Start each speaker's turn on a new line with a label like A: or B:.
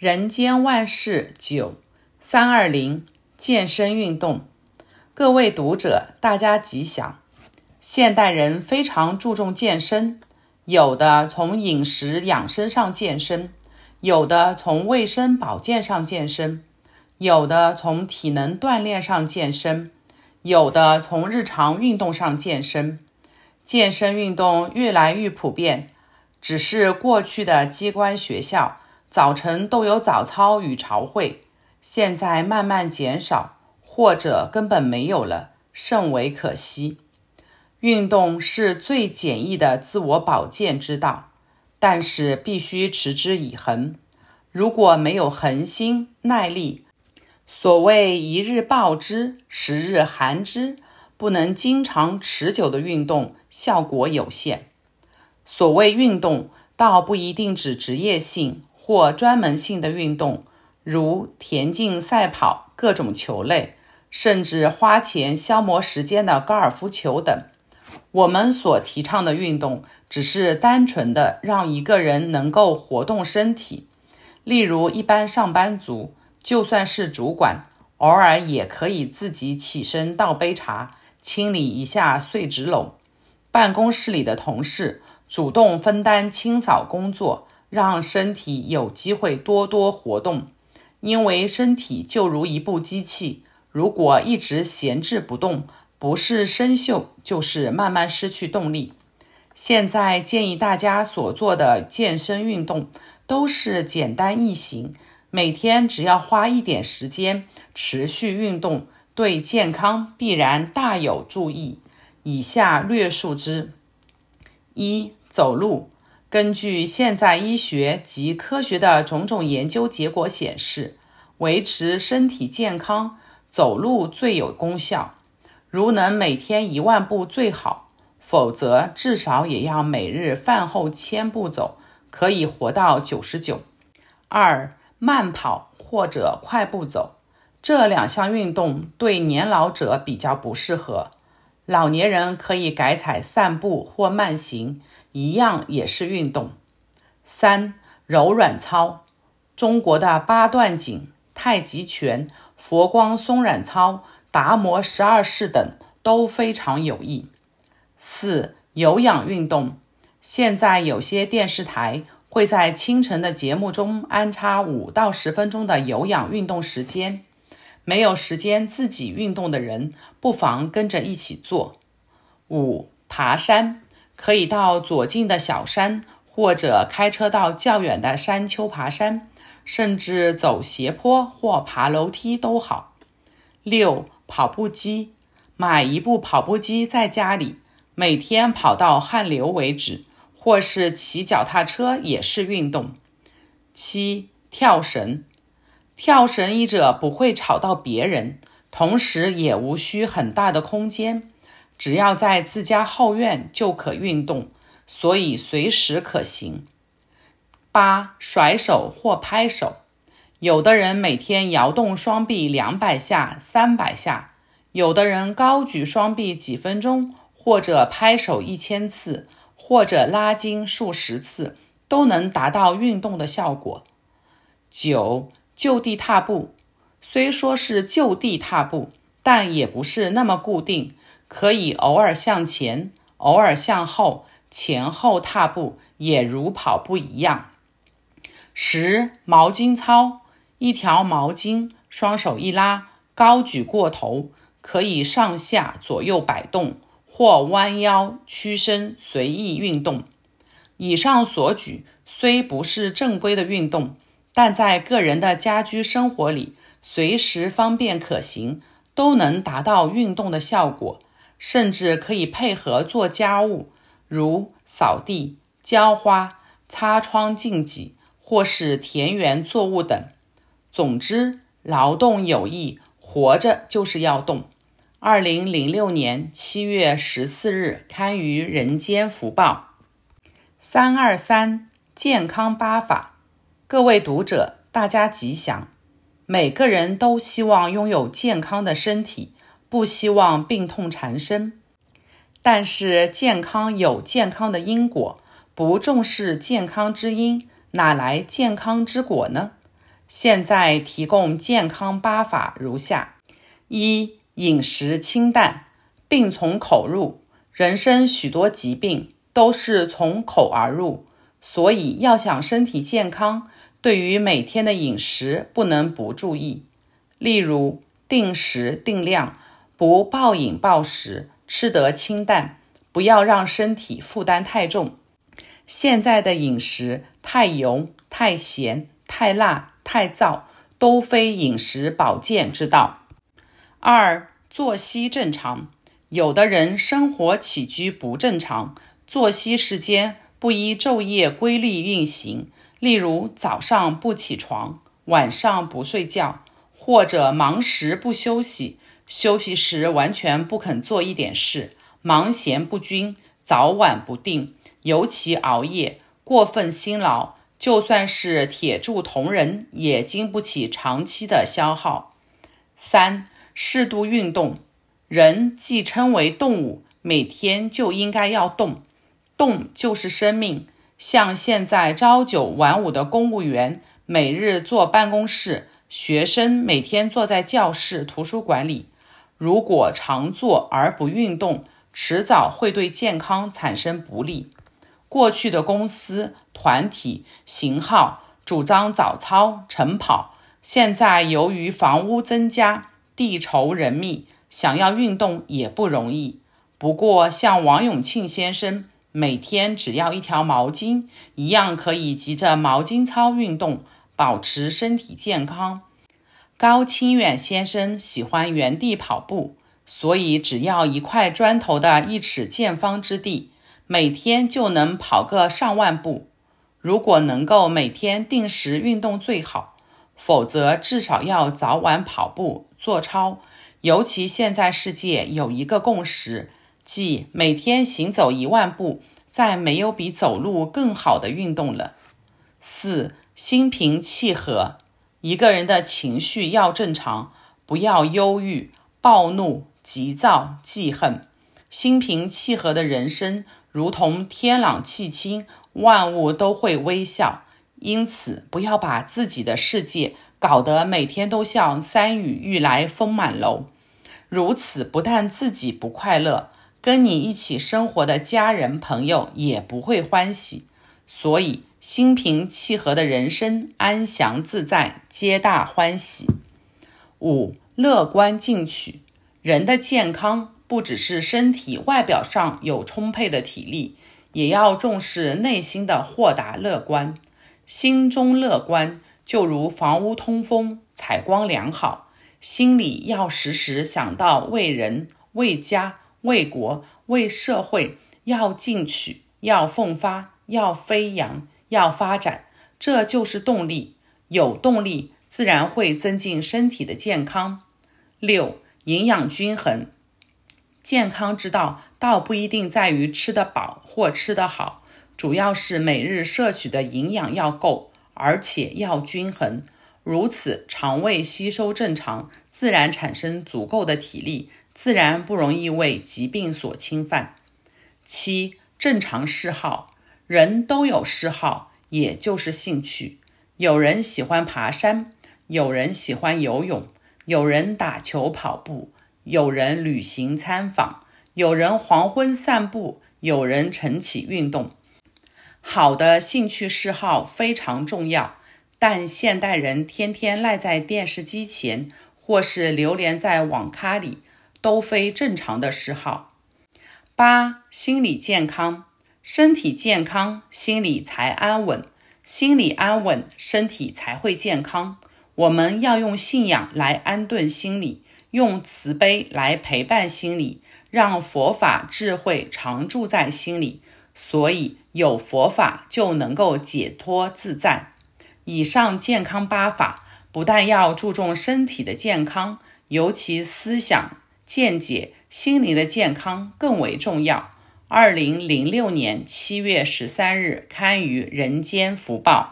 A: 人间万事九三二零健身运动，各位读者，大家吉祥。现代人非常注重健身，有的从饮食养生上健身，有的从卫生保健上健身，有的从体能锻炼上健身，有的从日常运动上健身。健身运动越来越普遍。只是过去的机关学校早晨都有早操与朝会，现在慢慢减少，或者根本没有了，甚为可惜。运动是最简易的自我保健之道，但是必须持之以恒。如果没有恒心耐力，所谓一日暴之，十日寒之，不能经常持久的运动，效果有限。所谓运动，倒不一定指职业性或专门性的运动，如田径、赛跑、各种球类，甚至花钱消磨时间的高尔夫球等。我们所提倡的运动，只是单纯的让一个人能够活动身体。例如，一般上班族，就算是主管，偶尔也可以自己起身倒杯茶，清理一下碎纸篓。办公室里的同事，主动分担清扫工作，让身体有机会多多活动。因为身体就如一部机器，如果一直闲置不动，不是生锈，就是慢慢失去动力。现在建议大家所做的健身运动都是简单易行，每天只要花一点时间持续运动，对健康必然大有助益。以下略述之：一。走路，根据现在医学及科学的种种研究结果显示，维持身体健康，走路最有功效。如能每天一万步最好，否则至少也要每日饭后千步走，可以活到九十九。二、慢跑或者快步走，这两项运动对年老者比较不适合，老年人可以改采散步或慢行。一样也是运动。三、柔软操，中国的八段锦、太极拳、佛光松软操、达摩十二式等都非常有益。四、有氧运动，现在有些电视台会在清晨的节目中安插五到十分钟的有氧运动时间，没有时间自己运动的人，不妨跟着一起做。五、爬山。可以到左近的小山，或者开车到较远的山丘爬山，甚至走斜坡或爬楼梯都好。六、跑步机，买一部跑步机在家里，每天跑到汗流为止，或是骑脚踏车也是运动。七、跳绳，跳绳一者不会吵到别人，同时也无需很大的空间。只要在自家后院就可运动，所以随时可行。八、甩手或拍手，有的人每天摇动双臂两百下、三百下，有的人高举双臂几分钟，或者拍手一千次，或者拉筋数十次，都能达到运动的效果。九、就地踏步，虽说是就地踏步，但也不是那么固定。可以偶尔向前，偶尔向后，前后踏步，也如跑步一样。十、毛巾操，一条毛巾，双手一拉，高举过头，可以上下左右摆动，或弯腰屈身，随意运动。以上所举虽不是正规的运动，但在个人的家居生活里，随时方便可行，都能达到运动的效果。甚至可以配合做家务，如扫地、浇花、擦窗净几，或是田园作物等。总之，劳动有益，活着就是要动。二零零六年七月十四日刊于《人间福报》。三二三健康八法，各位读者，大家吉祥。每个人都希望拥有健康的身体。不希望病痛缠身，但是健康有健康的因果，不重视健康之因，哪来健康之果呢？现在提供健康八法如下：一、饮食清淡，病从口入，人生许多疾病都是从口而入，所以要想身体健康，对于每天的饮食不能不注意。例如，定时定量，不暴饮暴食，吃得清淡，不要让身体负担太重。现在的饮食太油、太咸、太辣、太燥，都非饮食保健之道。二、作息正常，有的人生活起居不正常，作息时间不依昼夜规律运行，例如早上不起床，晚上不睡觉。或者忙时不休息，休息时完全不肯做一点事，忙闲不均，早晚不定，尤其熬夜，过分辛劳，就算是铁柱铜人也经不起长期的消耗。三、适度运动，人既称为动物，每天就应该要动，动就是生命。像现在朝九晚五的公务员，每日坐办公室。学生每天坐在教室、图书馆里，如果常坐而不运动，迟早会对健康产生不利。过去的公司、团体、型号主张早操、晨跑，现在由于房屋增加、地稠人密，想要运动也不容易。不过，像王永庆先生，每天只要一条毛巾，一样可以急着毛巾操运动。保持身体健康。高清远先生喜欢原地跑步，所以只要一块砖头的一尺见方之地，每天就能跑个上万步。如果能够每天定时运动最好，否则至少要早晚跑步做操。尤其现在世界有一个共识，即每天行走一万步，再没有比走路更好的运动了。四。心平气和，一个人的情绪要正常，不要忧郁、暴怒、急躁、记恨。心平气和的人生，如同天朗气清，万物都会微笑。因此，不要把自己的世界搞得每天都像山雨欲来风满楼。如此不但自己不快乐，跟你一起生活的家人朋友也不会欢喜。所以，心平气和的人生，安详自在，皆大欢喜。五、乐观进取。人的健康不只是身体外表上有充沛的体力，也要重视内心的豁达乐观。心中乐观，就如房屋通风、采光良好；心里要时时想到为人、为家、为国、为社会，要进取，要奋发，要飞扬。要发展，这就是动力。有动力，自然会增进身体的健康。六、营养均衡。健康之道，倒不一定在于吃得饱或吃得好，主要是每日摄取的营养要够，而且要均衡。如此，肠胃吸收正常，自然产生足够的体力，自然不容易为疾病所侵犯。七、正常嗜好。人都有嗜好，也就是兴趣。有人喜欢爬山，有人喜欢游泳，有人打球跑步，有人旅行参访，有人黄昏散步，有人晨起运动。好的兴趣嗜好非常重要，但现代人天天赖在电视机前，或是流连在网咖里，都非正常的嗜好。八、心理健康。身体健康，心里才安稳；心里安稳，身体才会健康。我们要用信仰来安顿心里，用慈悲来陪伴心里，让佛法智慧常住在心里。所以有佛法就能够解脱自在。以上健康八法，不但要注重身体的健康，尤其思想、见解、心灵的健康更为重要。二零零六年七月十三日刊于《人间福报》。